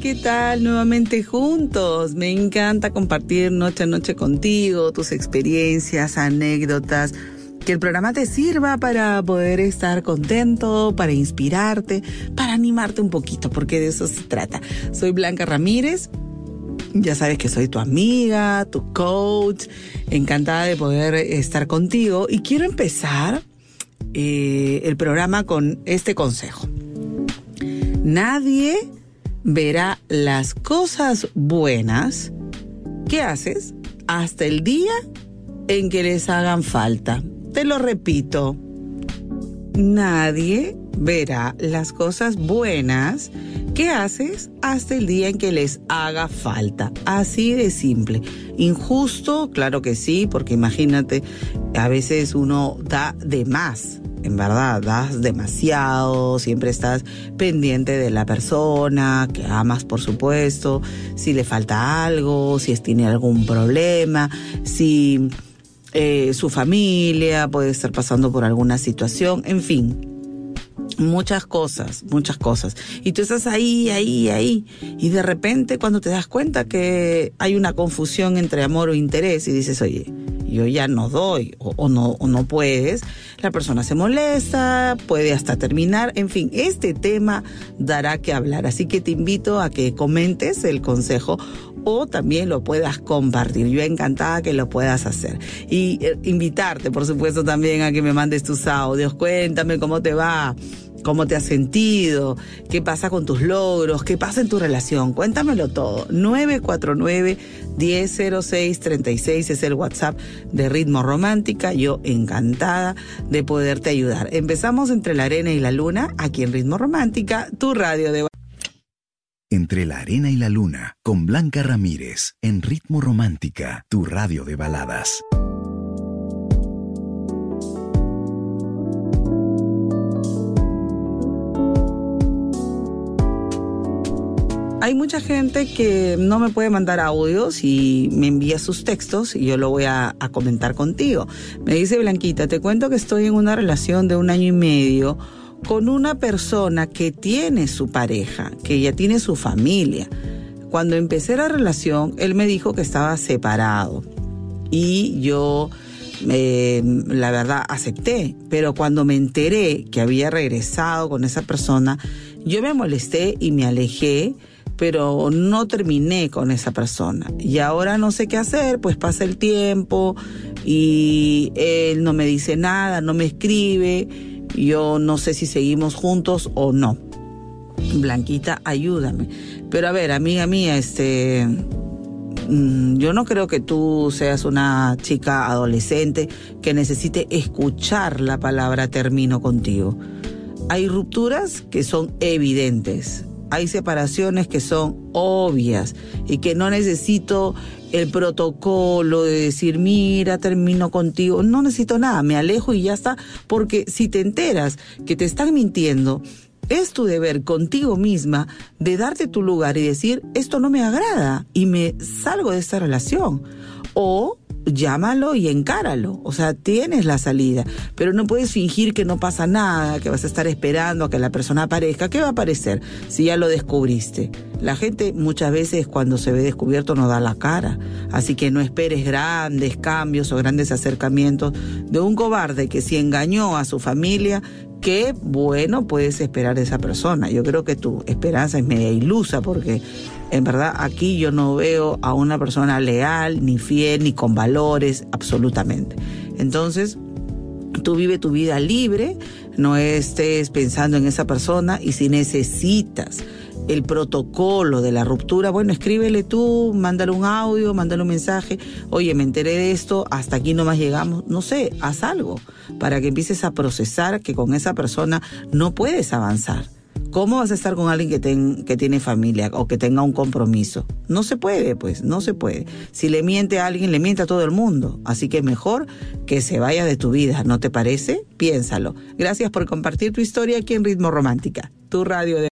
¿Qué tal? Nuevamente juntos. Me encanta compartir noche a noche contigo, tus experiencias, anécdotas. Que el programa te sirva para poder estar contento, para inspirarte, para animarte un poquito, porque de eso se trata. Soy Blanca Ramírez. Ya sabes que soy tu amiga, tu coach. Encantada de poder estar contigo. Y quiero empezar eh, el programa con este consejo. Nadie verá las cosas buenas que haces hasta el día en que les hagan falta. Te lo repito, nadie verá las cosas buenas que haces hasta el día en que les haga falta. Así de simple. Injusto, claro que sí, porque imagínate, a veces uno da de más en verdad, das demasiado, siempre estás pendiente de la persona, que amas por supuesto, si le falta algo, si tiene algún problema, si eh, su familia puede estar pasando por alguna situación, en fin. Muchas cosas, muchas cosas. Y tú estás ahí, ahí, ahí. Y de repente cuando te das cuenta que hay una confusión entre amor o interés y dices, oye, yo ya no doy o, no, o no puedes, la persona se molesta, puede hasta terminar, en fin, este tema dará que hablar. Así que te invito a que comentes el consejo o también lo puedas compartir. Yo encantada que lo puedas hacer. Y eh, invitarte, por supuesto, también a que me mandes tus audios. Cuéntame cómo te va cómo te has sentido, qué pasa con tus logros, qué pasa en tu relación. Cuéntamelo todo. 949-1006-36 es el WhatsApp de Ritmo Romántica. Yo encantada de poderte ayudar. Empezamos entre la arena y la luna, aquí en Ritmo Romántica, tu radio de... Entre la arena y la luna, con Blanca Ramírez, en Ritmo Romántica, tu radio de baladas. Hay mucha gente que no me puede mandar audios y me envía sus textos y yo lo voy a, comentar contigo. Me dice Blanquita, te cuento que estoy en una relación de un año y medio con una persona que tiene su pareja, que ya tiene su familia. Cuando empecé la relación, él me dijo que estaba separado y yo, eh, la verdad, acepté. Pero cuando me enteré que había regresado con esa persona, yo me molesté y me alejé pero no terminé con esa persona. Y ahora no sé qué hacer, pues pasa el tiempo y él no me dice nada, no me escribe, yo no sé si seguimos juntos o no. Blanquita, ayúdame. Pero a ver, amiga mía, este, mm, yo no creo que tú seas una chica adolescente que necesite escuchar la palabra termino contigo. Hay rupturas que son evidentes hay separaciones que son obvias y que no necesito el protocolo de decir, mira, termino contigo. No necesito nada, me alejo y ya está. Porque si te enteras que te están mintiendo, es tu deber contigo misma de darte tu lugar y decir, esto no me agrada y me salgo de esta relación. O llámalo y encáralo. O sea, tienes la salida, pero no puedes fingir que no pasa nada, que vas a estar esperando a que la persona aparezca. ¿Qué va a aparecer si ya lo descubriste? La gente muchas veces cuando se ve descubierto no da la cara. Así que no esperes grandes cambios o grandes acercamientos de un cobarde que si engañó a su familia, qué bueno puedes esperar de esa persona. Yo creo que tu esperanza es media ilusa porque en verdad aquí yo no veo a una persona leal, ni fiel, ni con valores, absolutamente. Entonces, tú vive tu vida libre, no estés pensando en esa persona y si necesitas el protocolo de la ruptura, bueno, escríbele tú, mándale un audio, mándale un mensaje, oye, me enteré de esto, hasta aquí no más llegamos, no sé, haz algo para que empieces a procesar que con esa persona no puedes avanzar. ¿Cómo vas a estar con alguien que, que tiene familia o que tenga un compromiso? No se puede, pues, no se puede. Si le miente a alguien, le miente a todo el mundo. Así que mejor que se vaya de tu vida, ¿no te parece? Piénsalo. Gracias por compartir tu historia aquí en Ritmo Romántica, tu radio de...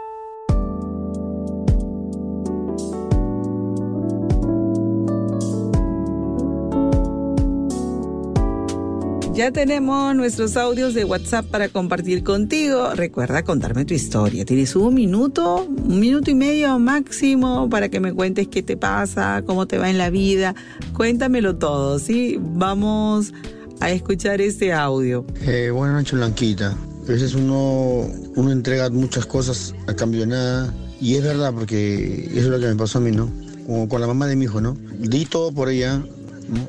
Ya tenemos nuestros audios de WhatsApp para compartir contigo. Recuerda contarme tu historia. Tienes un minuto, un minuto y medio máximo para que me cuentes qué te pasa, cómo te va en la vida. Cuéntamelo todo, ¿sí? Vamos a escuchar este audio. Eh, buenas noches, Blanquita. A veces uno, uno entrega muchas cosas a cambio de nada. Y es verdad, porque eso es lo que me pasó a mí, ¿no? Como con la mamá de mi hijo, ¿no? Di todo por ella,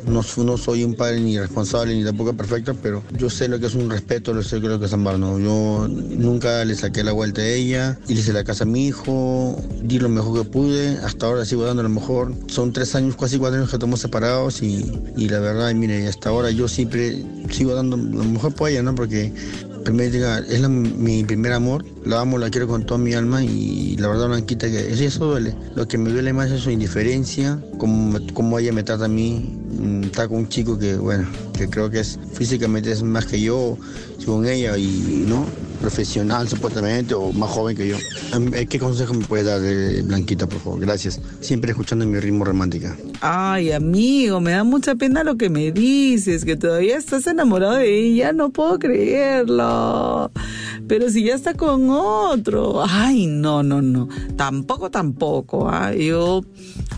no, no, soy un padre ni responsable ni tampoco perfecto, pero yo sé lo que es un respeto, lo sé lo que es amar, ¿no? Yo nunca le saqué la vuelta a ella, le hice la casa a mi hijo, di lo mejor que pude, hasta ahora sigo dando lo mejor. Son tres años, casi cuatro años que estamos separados y, y la verdad, mire, hasta ahora yo siempre sigo dando lo mejor por ella, ¿no? Porque primero es mi primer amor, la amo, la quiero con toda mi alma y la verdad Blanquita que eso duele. Lo que me duele más es su indiferencia, como, como ella me trata a mí, mm, está con un chico que bueno, que creo que es físicamente es más que yo, según ella y no profesional supuestamente o más joven que yo. Eh, ¿Qué consejo me puede dar Blanquita, por favor? Gracias. Siempre escuchando mi ritmo romántica. Ay, amigo, me da mucha pena lo que me dices, que todavía estás enamorado de ella, no puedo creerlo. Pero si ya está con otro, ay, no, no, no, tampoco, tampoco. ¿ah? Yo,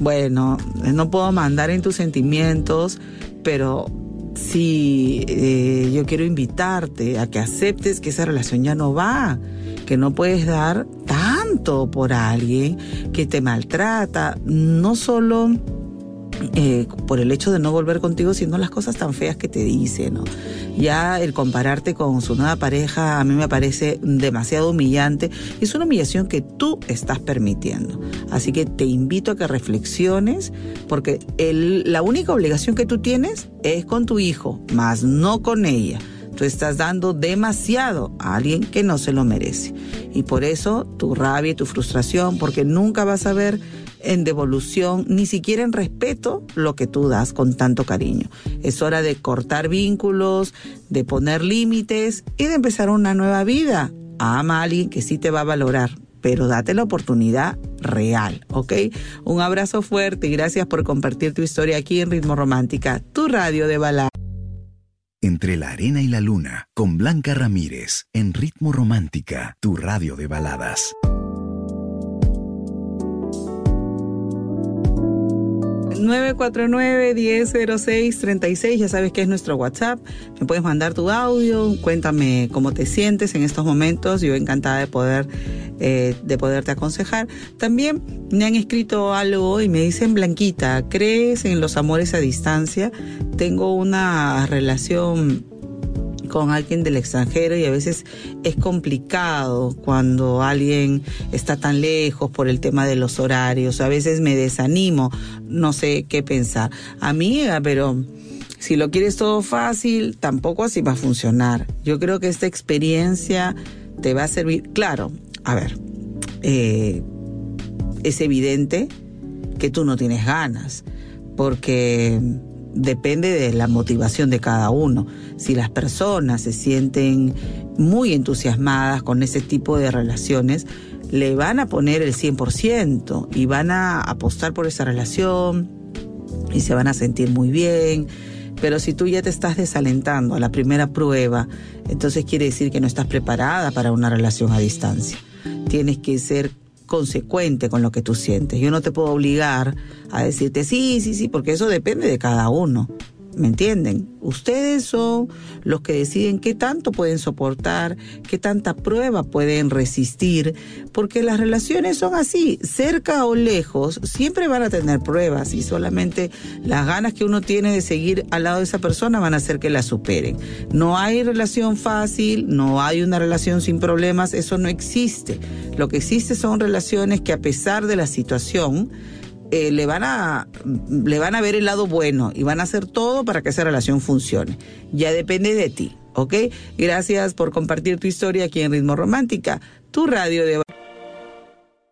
bueno, no puedo mandar en tus sentimientos, pero sí, eh, yo quiero invitarte a que aceptes que esa relación ya no va, que no puedes dar tanto por alguien que te maltrata, no solo eh, por el hecho de no volver contigo, sino las cosas tan feas que te dice, ¿no? Ya el compararte con su nueva pareja a mí me parece demasiado humillante. Es una humillación que tú estás permitiendo. Así que te invito a que reflexiones, porque la única obligación que tú tienes es con tu hijo, más no con ella. Tú estás dando demasiado a alguien que no se lo merece. Y por eso tu rabia y tu frustración, porque nunca vas a ver en devolución, ni siquiera en respeto lo que tú das con tanto cariño. Es hora de cortar vínculos, de poner límites y de empezar una nueva vida. Ama a alguien que sí te va a valorar, pero date la oportunidad real, ¿ok? Un abrazo fuerte y gracias por compartir tu historia aquí en Ritmo Romántica, tu radio de balada. Entre la arena y la luna, con Blanca Ramírez, en Ritmo Romántica, tu radio de baladas. 949-1006-36, ya sabes que es nuestro WhatsApp. Me puedes mandar tu audio, cuéntame cómo te sientes en estos momentos. Yo encantada de poder eh, de poderte aconsejar. También me han escrito algo y me dicen, Blanquita, ¿crees en los amores a distancia? Tengo una relación con alguien del extranjero y a veces es complicado cuando alguien está tan lejos por el tema de los horarios. A veces me desanimo, no sé qué pensar. Amiga, pero si lo quieres todo fácil, tampoco así va a funcionar. Yo creo que esta experiencia te va a servir. Claro, a ver, eh, es evidente que tú no tienes ganas, porque depende de la motivación de cada uno. Si las personas se sienten muy entusiasmadas con ese tipo de relaciones, le van a poner el 100% y van a apostar por esa relación y se van a sentir muy bien. Pero si tú ya te estás desalentando a la primera prueba, entonces quiere decir que no estás preparada para una relación a distancia. Tienes que ser consecuente con lo que tú sientes. Yo no te puedo obligar a decirte sí, sí, sí, porque eso depende de cada uno. ¿Me entienden? Ustedes son los que deciden qué tanto pueden soportar, qué tanta prueba pueden resistir, porque las relaciones son así, cerca o lejos, siempre van a tener pruebas y solamente las ganas que uno tiene de seguir al lado de esa persona van a hacer que la superen. No hay relación fácil, no hay una relación sin problemas, eso no existe. Lo que existe son relaciones que a pesar de la situación, eh, le van a le van a ver el lado bueno y van a hacer todo para que esa relación funcione. Ya depende de ti, ¿ok? Gracias por compartir tu historia aquí en Ritmo Romántica, tu radio de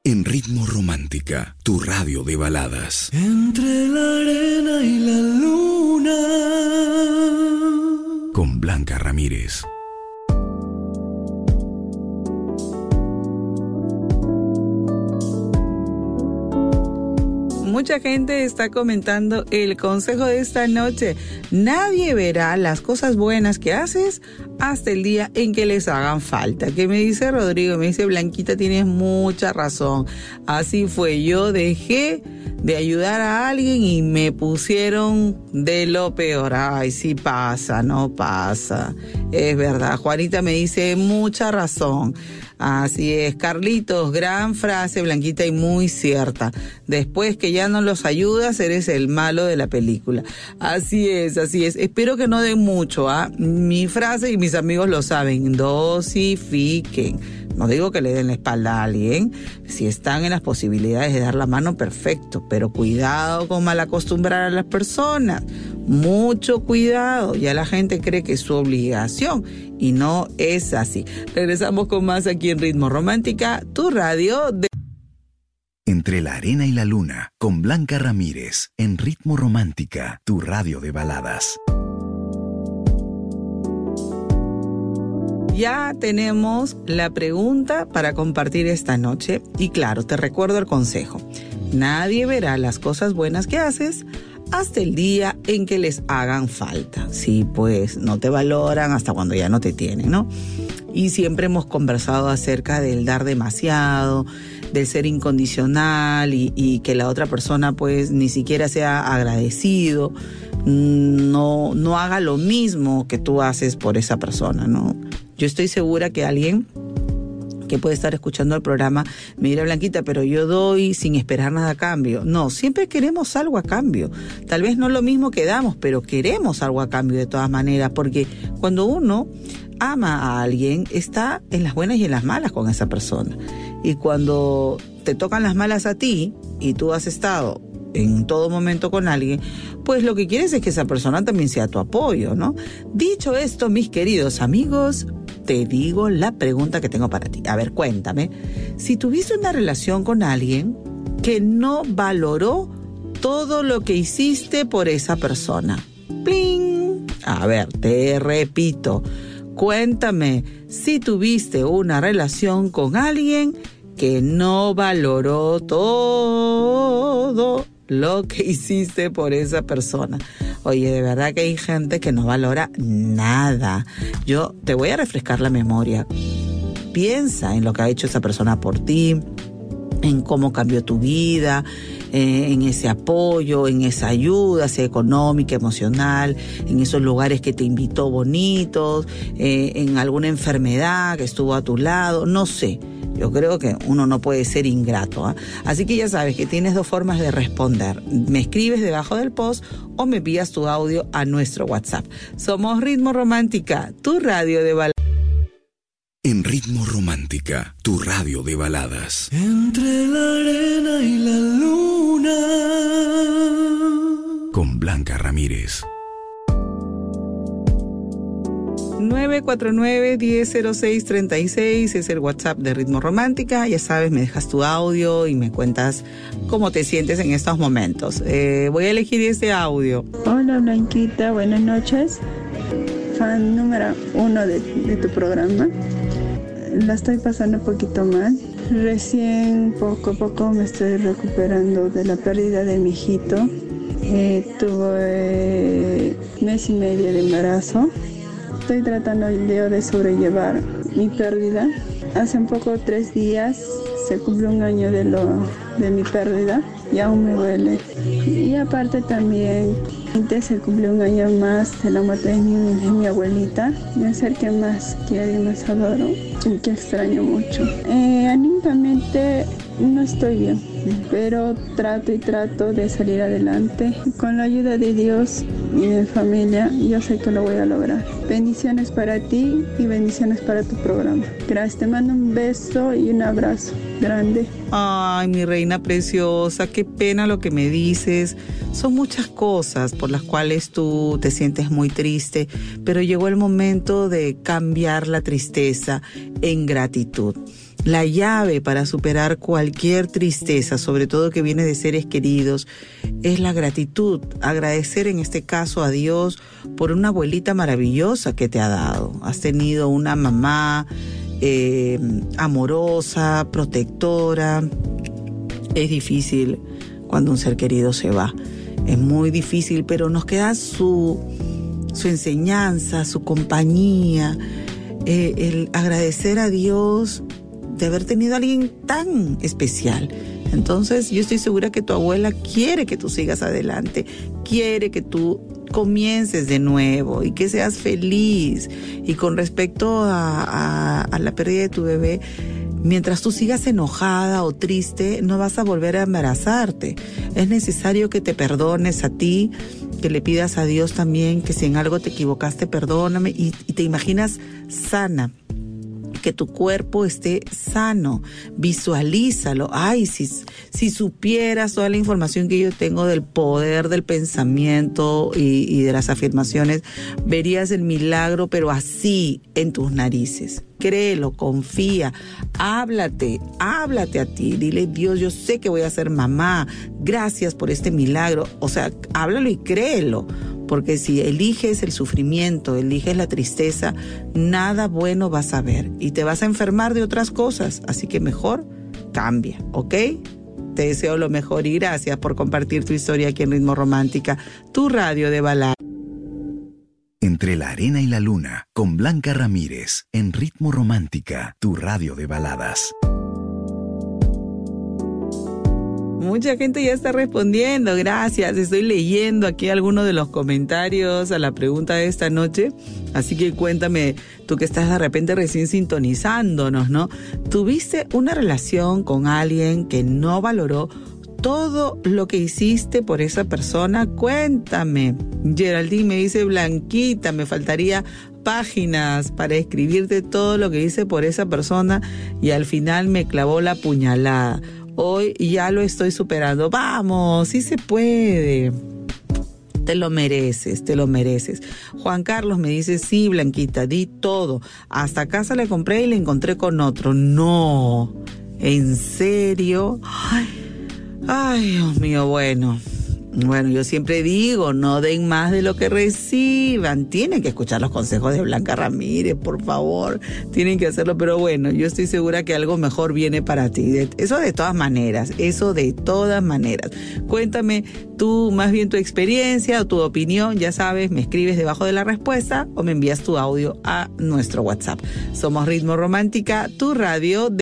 en Ritmo Romántica, tu radio de baladas. Entre la arena y la luna. Con Blanca Ramírez. Mucha gente está comentando el consejo de esta noche. Nadie verá las cosas buenas que haces hasta el día en que les hagan falta. ¿Qué me dice Rodrigo? Me dice Blanquita, tienes mucha razón. Así fue, yo dejé de ayudar a alguien y me pusieron de lo peor. Ay, sí pasa, no pasa. Es verdad, Juanita me dice mucha razón. Así es, Carlitos, gran frase, Blanquita, y muy cierta. Después que ya no los ayudas, eres el malo de la película. Así es, así es. Espero que no den mucho, ¿ah? Mi frase y mis amigos lo saben, dosifiquen. No digo que le den la espalda a alguien. Si están en las posibilidades de dar la mano, perfecto. Pero cuidado con mal acostumbrar a las personas. Mucho cuidado. Ya la gente cree que es su obligación y no es así. Regresamos con más aquí en Ritmo Romántica, tu radio de... Entre la arena y la luna, con Blanca Ramírez, en Ritmo Romántica, tu radio de baladas. Ya tenemos la pregunta para compartir esta noche y claro, te recuerdo el consejo. Nadie verá las cosas buenas que haces hasta el día en que les hagan falta. Sí, pues no te valoran hasta cuando ya no te tienen, ¿no? Y siempre hemos conversado acerca del dar demasiado, del ser incondicional y, que la otra persona pues ni siquiera sea agradecido, no, no haga lo mismo que tú haces por esa persona, ¿no? Yo estoy segura que alguien que puede estar escuchando el programa me dirá, Blanquita, pero yo doy sin esperar nada a cambio. No, siempre queremos algo a cambio. Tal vez no lo mismo que damos, pero queremos algo a cambio de todas maneras, porque cuando uno ama a alguien, está en las buenas y en las malas con esa persona. Y cuando te tocan las malas a ti y tú has estado en todo momento con alguien, pues lo que quieres es que esa persona también sea tu apoyo, ¿no? Dicho esto, mis queridos amigos, te digo la pregunta que tengo para ti. A ver, cuéntame. Si tuviste una relación con alguien que no valoró todo lo que hiciste por esa persona. ¡Pling! A ver, te repito. Cuéntame si tuviste una relación con alguien que no valoró todo lo que hiciste por esa persona. Oye, de verdad que hay gente que no valora nada. Yo te voy a refrescar la memoria. Piensa en lo que ha hecho esa persona por ti, en cómo cambió tu vida, eh, en ese apoyo, en esa ayuda, sea económica, emocional, en esos lugares que te invitó bonitos, eh, en alguna enfermedad que estuvo a tu lado, no sé. Yo creo que uno no puede ser ingrato. ¿ah? Así que ya sabes que tienes dos formas de responder. Me escribes debajo del post o me envías tu audio a nuestro WhatsApp. Somos Ritmo Romántica, tu radio de baladas. En Ritmo Romántica, tu radio de baladas. Entre la arena y la luna. Con Blanca Ramírez. 949-100636 es el WhatsApp de Ritmo Romántica. Ya sabes, me dejas tu audio y me cuentas cómo te sientes en estos momentos. Eh, voy a elegir este audio. Hola Blanquita, buenas noches. Fan número uno de, tu programa. La estoy pasando un poquito mal. Recién poco a poco me estoy recuperando de la pérdida de mi hijito. Eh, tuve mes y medio de embarazo Estoy tratando de sobrellevar mi pérdida. Hace un poco, tres días, se cumplió un año de, lo, de mi pérdida y aún me duele. Y aparte también se cumplió un año más de la muerte de mi, abuelita. Me acerqué más quiero y más adoro y que extraño mucho. Eh, anímicamente no estoy bien pero trato y trato de salir adelante. Con la ayuda de Dios y de familia, yo sé que lo voy a lograr. Bendiciones para ti y bendiciones para tu programa. Gracias, te mando un beso y un abrazo grande. Ay, mi reina preciosa, qué pena lo que me dices. Son muchas cosas por las cuales tú te sientes muy triste, pero llegó el momento de cambiar la tristeza en gratitud. La llave para superar cualquier tristeza, sobre todo que viene de seres queridos, es la gratitud. Agradecer en este caso a Dios por una abuelita maravillosa que te ha dado. Has tenido una mamá eh, amorosa, protectora. Es difícil cuando un ser querido se va. Es muy difícil, pero nos queda su, su enseñanza, su compañía, eh, el agradecer a Dios de haber tenido a alguien tan especial. Entonces yo estoy segura que tu abuela quiere que tú sigas adelante, quiere que tú comiences de nuevo y que seas feliz. Y con respecto a, la pérdida de tu bebé, Mientras tú sigas enojada o triste, no vas a volver a embarazarte. Es necesario que te perdones a ti, que le pidas a Dios también que si en algo te equivocaste, perdóname y te imaginas sana que tu cuerpo esté sano. Visualízalo. Ay, si, si supieras toda la información que yo tengo del poder del pensamiento y, y de las afirmaciones, verías el milagro, pero así en tus narices. Créelo, confía, háblate, háblate a ti, dile Dios, yo sé que voy a ser mamá, gracias por este milagro, o sea, háblalo y créelo, porque si eliges el sufrimiento, eliges la tristeza, nada bueno vas a ver y te vas a enfermar de otras cosas, así que mejor cambia, ¿ok? Te deseo lo mejor y gracias por compartir tu historia aquí en Ritmo Romántica, tu radio de balada. Entre la arena y la luna, con Blanca Ramírez, en Ritmo Romántica, tu radio de baladas. Mucha gente ya está respondiendo, gracias. Estoy leyendo aquí algunos de los comentarios a la pregunta de esta noche. Así que cuéntame, tú que estás de repente recién sintonizándonos, ¿no? ¿Tuviste una relación con alguien que no valoró todo lo que hiciste por esa persona, cuéntame. Geraldine me dice, Blanquita, me faltaría páginas para escribirte todo lo que hice por esa persona y al final me clavó la puñalada. Hoy ya lo estoy superando. Vamos, sí se puede. Te lo mereces, te lo mereces. Juan Carlos me dice, sí, Blanquita, di todo. Hasta casa le compré y le encontré con otro. No, ¿en serio? Ay Ay, Dios mío, bueno. Bueno, yo siempre digo, no den más de lo que reciban. Tienen que escuchar los consejos de Blanca Ramírez, por favor. Tienen que hacerlo, pero bueno, yo estoy segura que algo mejor viene para ti. Eso de todas maneras, eso de todas maneras. Cuéntame tú más bien tu experiencia o tu opinión, ya sabes, me escribes debajo de la respuesta o me envías tu audio a nuestro WhatsApp. Somos Ritmo Romántica, tu radio de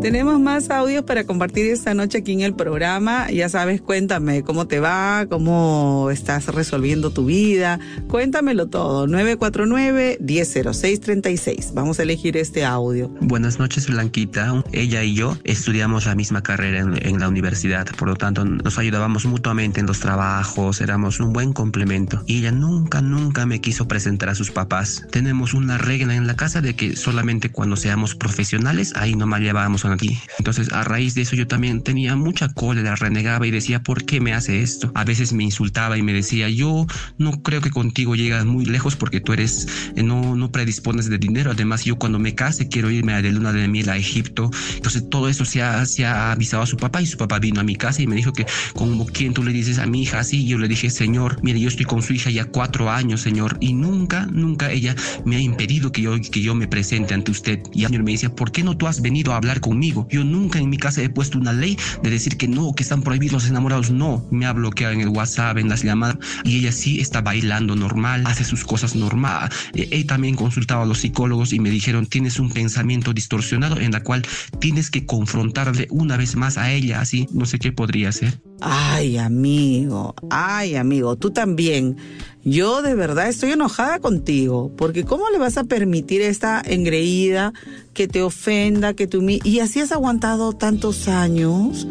Tenemos más audios para compartir esta noche aquí en el programa. Ya sabes, cuéntame cómo te va, cómo estás resolviendo tu vida. Cuéntamelo todo. 949-100636. Vamos a elegir este audio. Buenas noches, Blanquita. Ella y yo estudiamos la misma carrera en, en la universidad. Por lo tanto, nos ayudábamos mutuamente en los trabajos. Éramos un buen complemento. Y ella nunca, nunca me quiso presentar a sus papás. Tenemos una regla en la casa de que solamente cuando seamos profesionales, ahí nomás llevábamos a aquí. Entonces, a raíz de eso, yo también tenía mucha cólera, renegaba y decía, ¿por qué me hace esto? A veces me insultaba y me decía, yo no creo que contigo llegas muy lejos porque tú eres, eh, no, no predispones de dinero. Además, yo cuando me case quiero irme a de luna de miel a Egipto. Entonces, todo eso se ha, se ha avisado a su papá y su papá vino a mi casa y me dijo que, como quien tú le dices a mi hija así, yo le dije, Señor, mire, yo estoy con su hija ya cuatro años, Señor, y nunca, nunca ella me ha impedido que yo, que yo me presente ante usted. Y el Señor me decía, ¿por qué no tú has venido a hablar conmigo? Yo nunca en mi casa he puesto una ley de decir que no, que están prohibidos los enamorados. No, me ha bloqueado en el WhatsApp, en las llamadas y ella sí está bailando normal, hace sus cosas normal. He también consultado a los psicólogos y me dijeron tienes un pensamiento distorsionado en la cual tienes que confrontarle una vez más a ella, así no sé qué podría ser. Ay, amigo, ay, amigo, tú también. Yo de verdad estoy enojada contigo, porque ¿cómo le vas a permitir esta engreída que te ofenda, que tú y así has aguantado tantos años?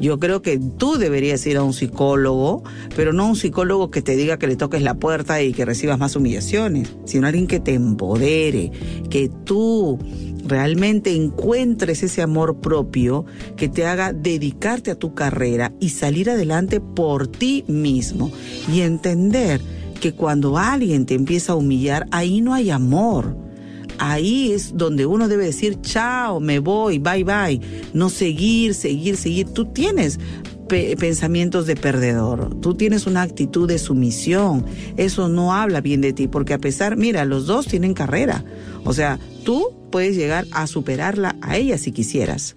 Yo creo que tú deberías ir a un psicólogo, pero no un psicólogo que te diga que le toques la puerta y que recibas más humillaciones, sino alguien que te empodere, que tú realmente encuentres ese amor propio que te haga dedicarte a tu carrera y salir adelante por ti mismo y entender que cuando alguien te empieza a humillar, ahí no hay amor. Ahí es donde uno debe decir, chao, me voy, bye bye. No seguir, seguir, seguir. Tú tienes pensamientos de perdedor. Tú tienes una actitud de sumisión. Eso no habla bien de ti, porque a pesar, mira, los dos tienen carrera. O sea, tú puedes llegar a superarla a ella si quisieras.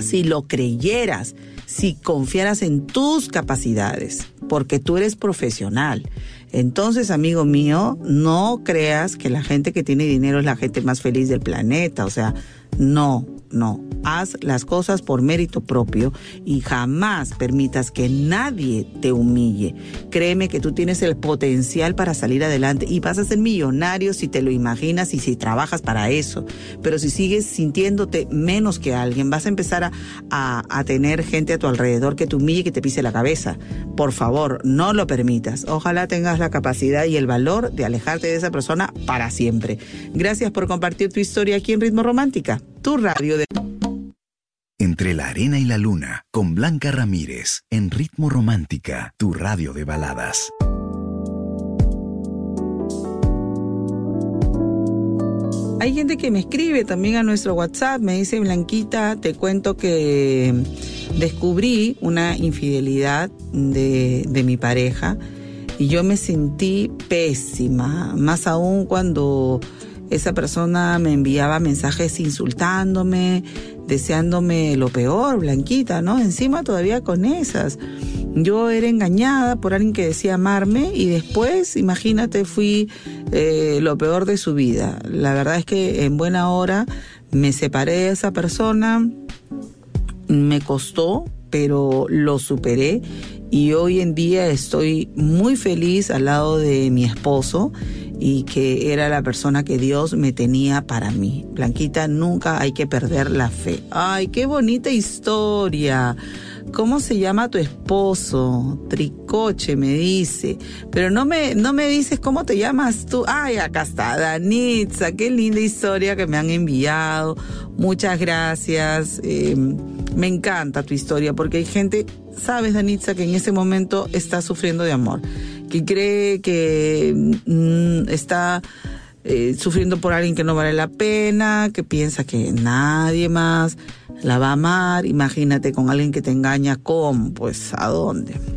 Si lo creyeras, si confiaras en tus capacidades, porque tú eres profesional. Entonces, amigo mío, no creas que la gente que tiene dinero es la gente más feliz del planeta. O sea, no, no. Haz las cosas por mérito propio y jamás permitas que nadie te humille. Créeme que tú tienes el potencial para salir adelante y vas a ser millonario si te lo imaginas y si trabajas para eso. Pero si sigues sintiéndote menos que alguien, vas a empezar a, tener gente a tu alrededor que te humille y que te pise la cabeza. Por favor, no lo permitas. Ojalá tengas la capacidad y el valor de alejarte de esa persona para siempre. Gracias por compartir tu historia aquí en Ritmo Romántica tu radio de... Entre la arena y la luna, con Blanca Ramírez, en Ritmo Romántica, tu radio de baladas. Hay gente que me escribe también a nuestro WhatsApp, me dice Blanquita, te cuento que descubrí una infidelidad de, de mi pareja y yo me sentí pésima, más aún cuando esa persona me enviaba mensajes insultándome, deseándome lo peor, Blanquita, ¿no? Encima todavía con esas. Yo era engañada por alguien que decía amarme y después, imagínate, fui eh, lo peor de su vida. La verdad es que en buena hora me separé de esa persona, me costó, pero lo superé y hoy en día estoy muy feliz al lado de mi esposo y que era la persona que Dios me tenía para mí. Blanquita, nunca hay que perder la fe. Ay, qué bonita historia. ¿Cómo se llama tu esposo? Tricoche, me dice. Pero no me, no me dices cómo te llamas tú. Ay, acá está, Danitza. Qué linda historia que me han enviado. Muchas gracias. Em, me encanta tu historia porque hay gente, sabes, Danitza, que en ese momento está sufriendo de amor que cree que mm, está eh, sufriendo por alguien que no vale la pena, que piensa que nadie más la va a amar. Imagínate con alguien que te engaña, ¿cómo? Pues a dónde.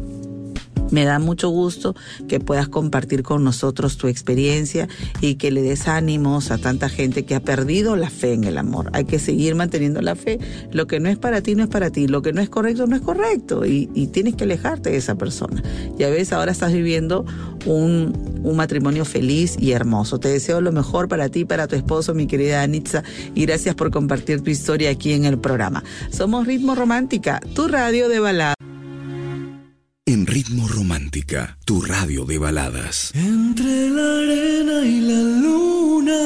Me da mucho gusto que puedas compartir con nosotros tu experiencia y que le des ánimos a tanta gente que ha perdido la fe en el amor. Hay que seguir manteniendo la fe. Lo que no es para ti no es para ti. Lo que no es correcto no es correcto. Y, tienes que alejarte de esa persona. Ya ves, ahora estás viviendo un, un matrimonio feliz y hermoso. Te deseo lo mejor para ti, para tu esposo, mi querida Anitza. Y gracias por compartir tu historia aquí en el programa. Somos Ritmo Romántica, tu radio de balada. En Ritmo Romántica, tu radio de baladas. Entre la arena y la luna.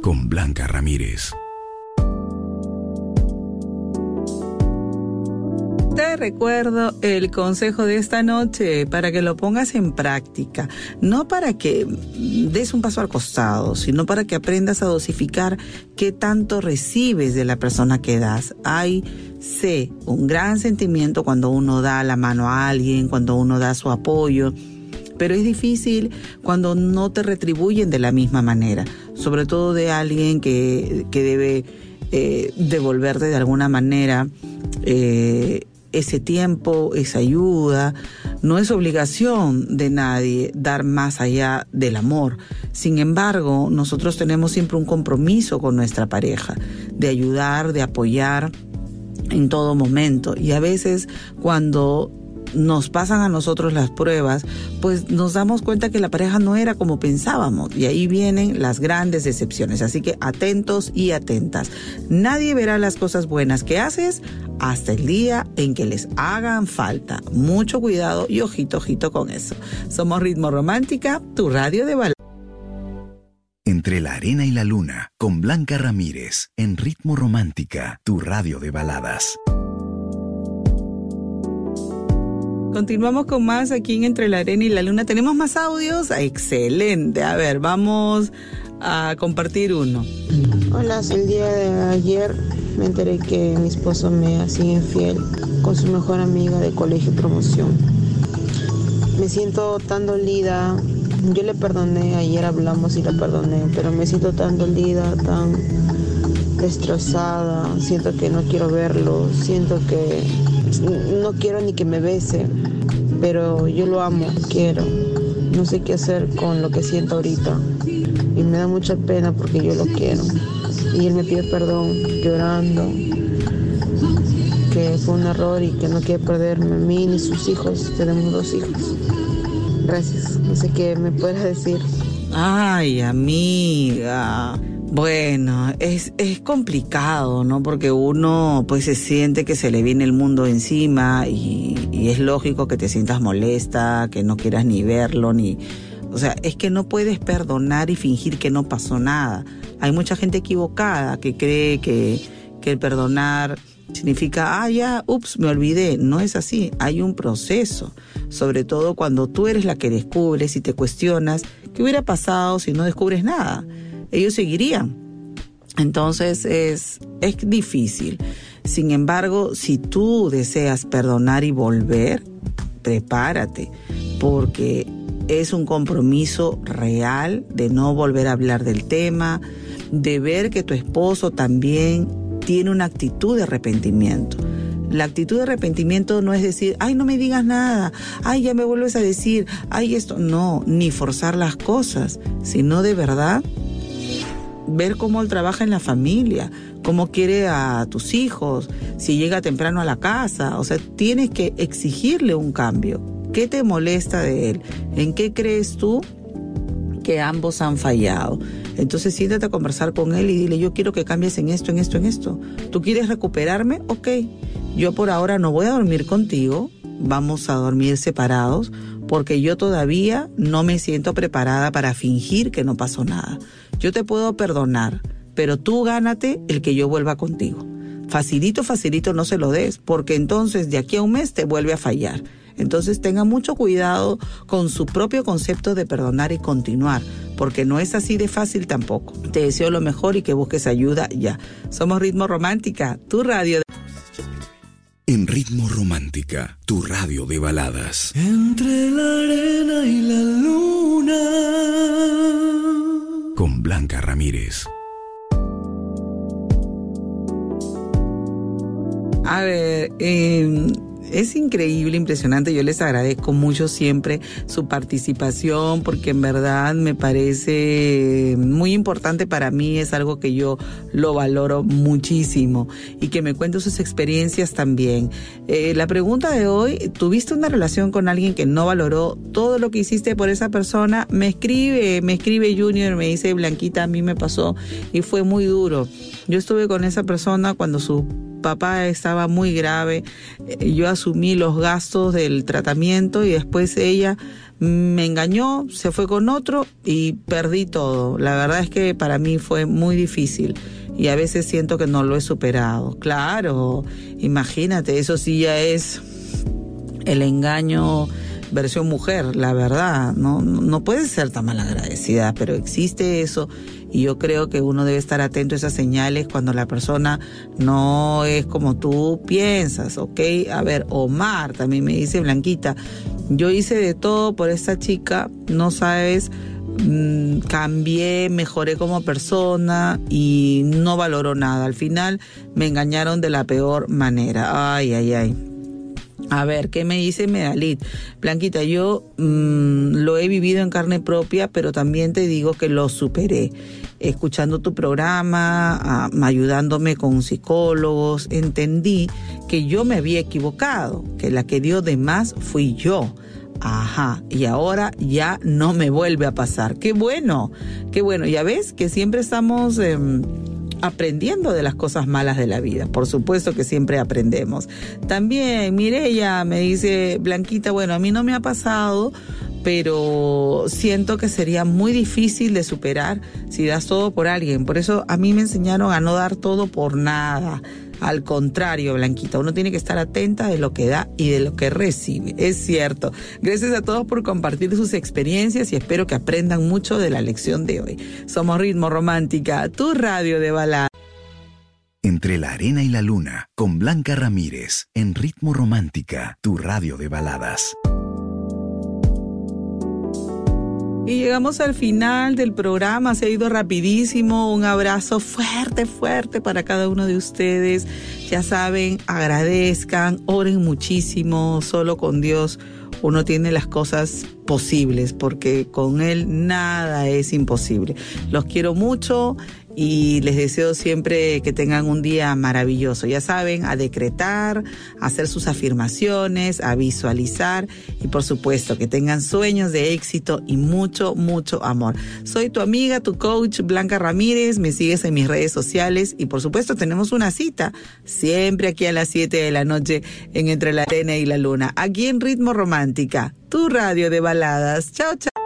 Con Blanca Ramírez. Te recuerdo el consejo de esta noche para que lo pongas en práctica, no para que des un paso al costado, sino para que aprendas a dosificar qué tanto recibes de la persona que das. Hay sé un gran sentimiento cuando uno da la mano a alguien, cuando uno da su apoyo, pero es difícil cuando no te retribuyen de la misma manera, sobre todo de alguien que, debe eh, devolverte de alguna manera eh, ese tiempo, esa ayuda, No es obligación de nadie dar más allá del amor. Sin embargo, nosotros tenemos siempre un compromiso con nuestra pareja, de ayudar, de apoyar en todo momento. Y a veces cuando nos pasan a nosotros las pruebas, pues nos damos cuenta que la pareja no era como pensábamos y ahí vienen las grandes decepciones. Así que atentos y atentas. Nadie verá las cosas buenas que haces hasta el día en que les hagan falta. Mucho cuidado y ojito, ojito con eso. Somos Ritmo Romántica, tu radio de balada. Entre la arena y la luna, con Blanca Ramírez, en Ritmo Romántica, tu radio de baladas. Continuamos con más aquí en Entre la Arena y la Luna. ¿Tenemos más audios? Excelente. A ver, vamos a compartir uno. Hola, el día de ayer me enteré que mi esposo me hacía infiel con su mejor amiga de colegio promoción. Me siento tan dolida. Yo le perdoné, ayer hablamos y la perdoné, pero me siento tan dolida, tan destrozada. Siento que no quiero verlo, siento que no quiero ni que me bese, pero yo lo amo, quiero. No sé qué hacer con lo que siento ahorita. Y me da mucha pena porque yo lo quiero. Y él me pide perdón llorando, que fue un error y que no quiere perderme a mí ni sus hijos. Tenemos dos hijos. Gracias. No sé qué me puedes decir. Ay, amiga. Bueno, es, es complicado, ¿no? Porque uno pues se siente que se le viene el mundo encima y, y es lógico que te sientas molesta, que no quieras ni verlo, ni... O sea, es que no puedes perdonar y fingir que no pasó nada. Hay mucha gente equivocada que cree que, que el perdonar significa, ah, ya, ups, me olvidé. No es así, hay un proceso. Sobre todo cuando tú eres la que descubres y te cuestionas qué hubiera pasado si no descubres nada ellos seguirían. Entonces es, es difícil. Sin embargo, si tú deseas perdonar y volver, prepárate, porque es un compromiso real de no volver a hablar del tema, de ver que tu esposo también tiene una actitud de arrepentimiento. La actitud de arrepentimiento no es decir, ay, no me digas nada, ay, ya me vuelves a decir, ay, esto, no, ni forzar las cosas, sino de verdad ver cómo él trabaja en la familia, cómo quiere a tus hijos, si llega temprano a la casa. O sea, tienes que exigirle un cambio. ¿Qué te molesta de él? ¿En qué crees tú que ambos han fallado? Entonces siéntate a conversar con él y dile, yo quiero que cambies en esto, en esto, en esto. ¿Tú quieres recuperarme? Ok. Yo por ahora no voy a dormir contigo, vamos a dormir separados porque yo todavía no me siento preparada para fingir que no pasó nada. Yo te puedo perdonar, pero tú gánate el que yo vuelva contigo. Facilito, facilito no se lo des, porque entonces de aquí a un mes te vuelve a fallar. Entonces tenga mucho cuidado con su propio concepto de perdonar y continuar, porque no es así de fácil tampoco. Te deseo lo mejor y que busques ayuda ya. Somos Ritmo Romántica, tu radio. En Ritmo Romántica, tu radio de baladas. Entre la arena y la luna con Blanca Ramírez. A ver, eh, es increíble, impresionante. Yo les agradezco mucho siempre su participación porque en verdad me parece muy importante para mí. Es algo que yo lo valoro muchísimo y que me cuente sus experiencias también. Eh, la pregunta de hoy, ¿tuviste una relación con alguien que no valoró todo lo que hiciste por esa persona? Me escribe, me escribe Junior, me dice Blanquita, a mí me pasó y fue muy duro. Yo estuve con esa persona cuando su papá estaba muy grave. Eh, yo asumí los gastos del tratamiento y después ella me engañó, se fue con otro y perdí todo. La verdad es que para mí fue muy difícil y a veces siento que no lo he superado. Claro, imagínate, eso sí ya es el engaño versión mujer, la verdad, no, no puede ser tan mal agradecida, pero existe eso y yo creo que uno debe estar atento a esas señales cuando la persona no es como tú piensas, ¿ok? A ver, Omar también me dice, Blanquita, yo hice de todo por esta chica, no sabes, mm, cambié, mejoré como persona y no valoró nada. Al final me engañaron de la peor manera. Ay, ay, ay. A ver, ¿qué me dice Medalit? Blanquita, yo mm, lo he vivido en carne propia, pero también te digo que lo superé. Escuchando tu programa, ayudándome con psicólogos, entendí que yo me había equivocado, que la que dio de más fui yo. Ajá, y ahora ya no me vuelve a pasar. Qué bueno, qué bueno. Ya ves que siempre estamos... Em, aprendiendo de las cosas malas de la vida. Por supuesto que siempre aprendemos. También Mireya me dice, Blanquita, bueno, a mí no me ha pasado, pero siento que sería muy difícil de superar si das todo por alguien. Por eso a mí me enseñaron a no dar todo por nada al contrario, Blanquita, uno tiene que estar atenta de lo que da y de lo que recibe. Es cierto. Gracias a todos por compartir sus experiencias y espero que aprendan mucho de la lección de hoy. Somos Ritmo Romántica, tu radio de balada. Entre la arena y la luna, con Blanca Ramírez, en Ritmo Romántica, tu radio de baladas. Y llegamos al final del programa, se ha ido rapidísimo. Un abrazo fuerte, fuerte para cada uno de ustedes. Ya saben, agradezcan, oren muchísimo, solo con Dios uno tiene las cosas posibles, porque con Él nada es imposible. Los quiero mucho y les deseo siempre que tengan un día maravilloso. Ya saben, a decretar, a hacer sus afirmaciones, a visualizar y por supuesto que tengan sueños de éxito y mucho, mucho amor. Soy tu amiga, tu coach Blanca Ramírez, me sigues en mis redes sociales y por supuesto tenemos una cita siempre aquí a las 7 de la noche en Entre la Arena y la Luna, aquí en Ritmo Romántica, tu radio de baladas. Chao, chao.